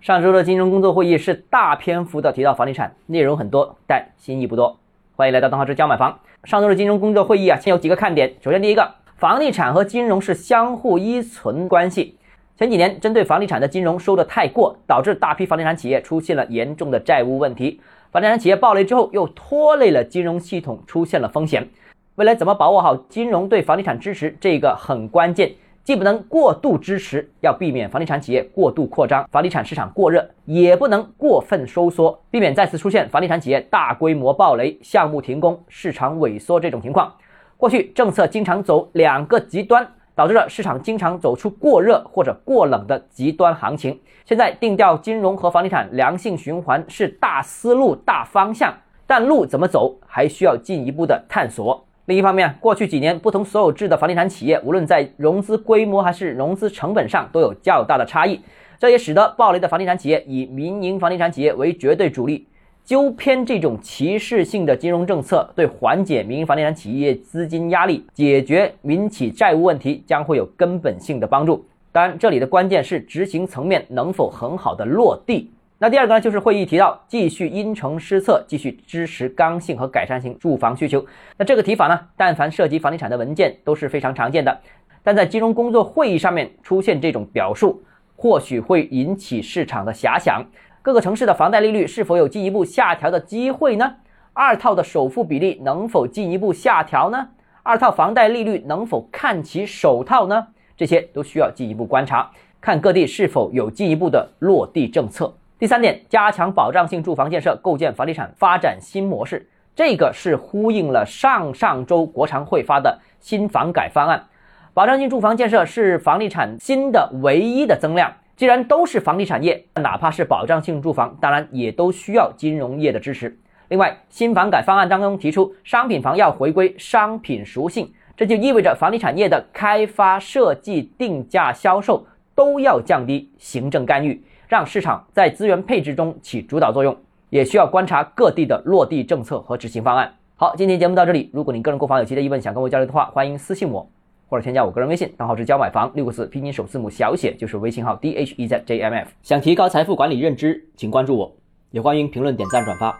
上周的金融工作会议是大篇幅的提到房地产，内容很多，但新意不多。欢迎来到邓浩之教买房。上周的金融工作会议啊，先有几个看点。首先，第一个，房地产和金融是相互依存关系。前几年针对房地产的金融收的太过，导致大批房地产企业出现了严重的债务问题。房地产企业暴雷之后，又拖累了金融系统，出现了风险。未来怎么把握好金融对房地产支持，这个很关键。既不能过度支持，要避免房地产企业过度扩张，房地产市场过热，也不能过分收缩，避免再次出现房地产企业大规模暴雷、项目停工、市场萎缩这种情况。过去政策经常走两个极端，导致了市场经常走出过热或者过冷的极端行情。现在定调金融和房地产良性循环是大思路、大方向，但路怎么走还需要进一步的探索。另一方面，过去几年不同所有制的房地产企业，无论在融资规模还是融资成本上都有较大的差异，这也使得暴雷的房地产企业以民营房地产企业为绝对主力。纠偏这种歧视性的金融政策，对缓解民营房地产企业资金压力、解决民企债务问题将会有根本性的帮助。当然，这里的关键是执行层面能否很好的落地。那第二个呢，就是会议提到继续因城施策，继续支持刚性和改善型住房需求。那这个提法呢，但凡涉及房地产的文件都是非常常见的，但在金融工作会议上面出现这种表述，或许会引起市场的遐想：各个城市的房贷利率是否有进一步下调的机会呢？二套的首付比例能否进一步下调呢？二套房贷利率能否看齐首套呢？这些都需要进一步观察，看各地是否有进一步的落地政策。第三点，加强保障性住房建设，构建房地产发展新模式。这个是呼应了上上周国常会发的新房改方案。保障性住房建设是房地产新的唯一的增量。既然都是房地产业，哪怕是保障性住房，当然也都需要金融业的支持。另外，新房改方案当中提出，商品房要回归商品属性，这就意味着房地产业的开发、设计、定价、销售都要降低行政干预。让市场在资源配置中起主导作用，也需要观察各地的落地政策和执行方案。好，今天节目到这里。如果您个人购房有其他疑问，想跟我交流的话，欢迎私信我或者添加我个人微信，账号是教买房六个字拼音首字母小写就是微信号 d h e z j m f。想提高财富管理认知，请关注我，也欢迎评论、点赞、转发。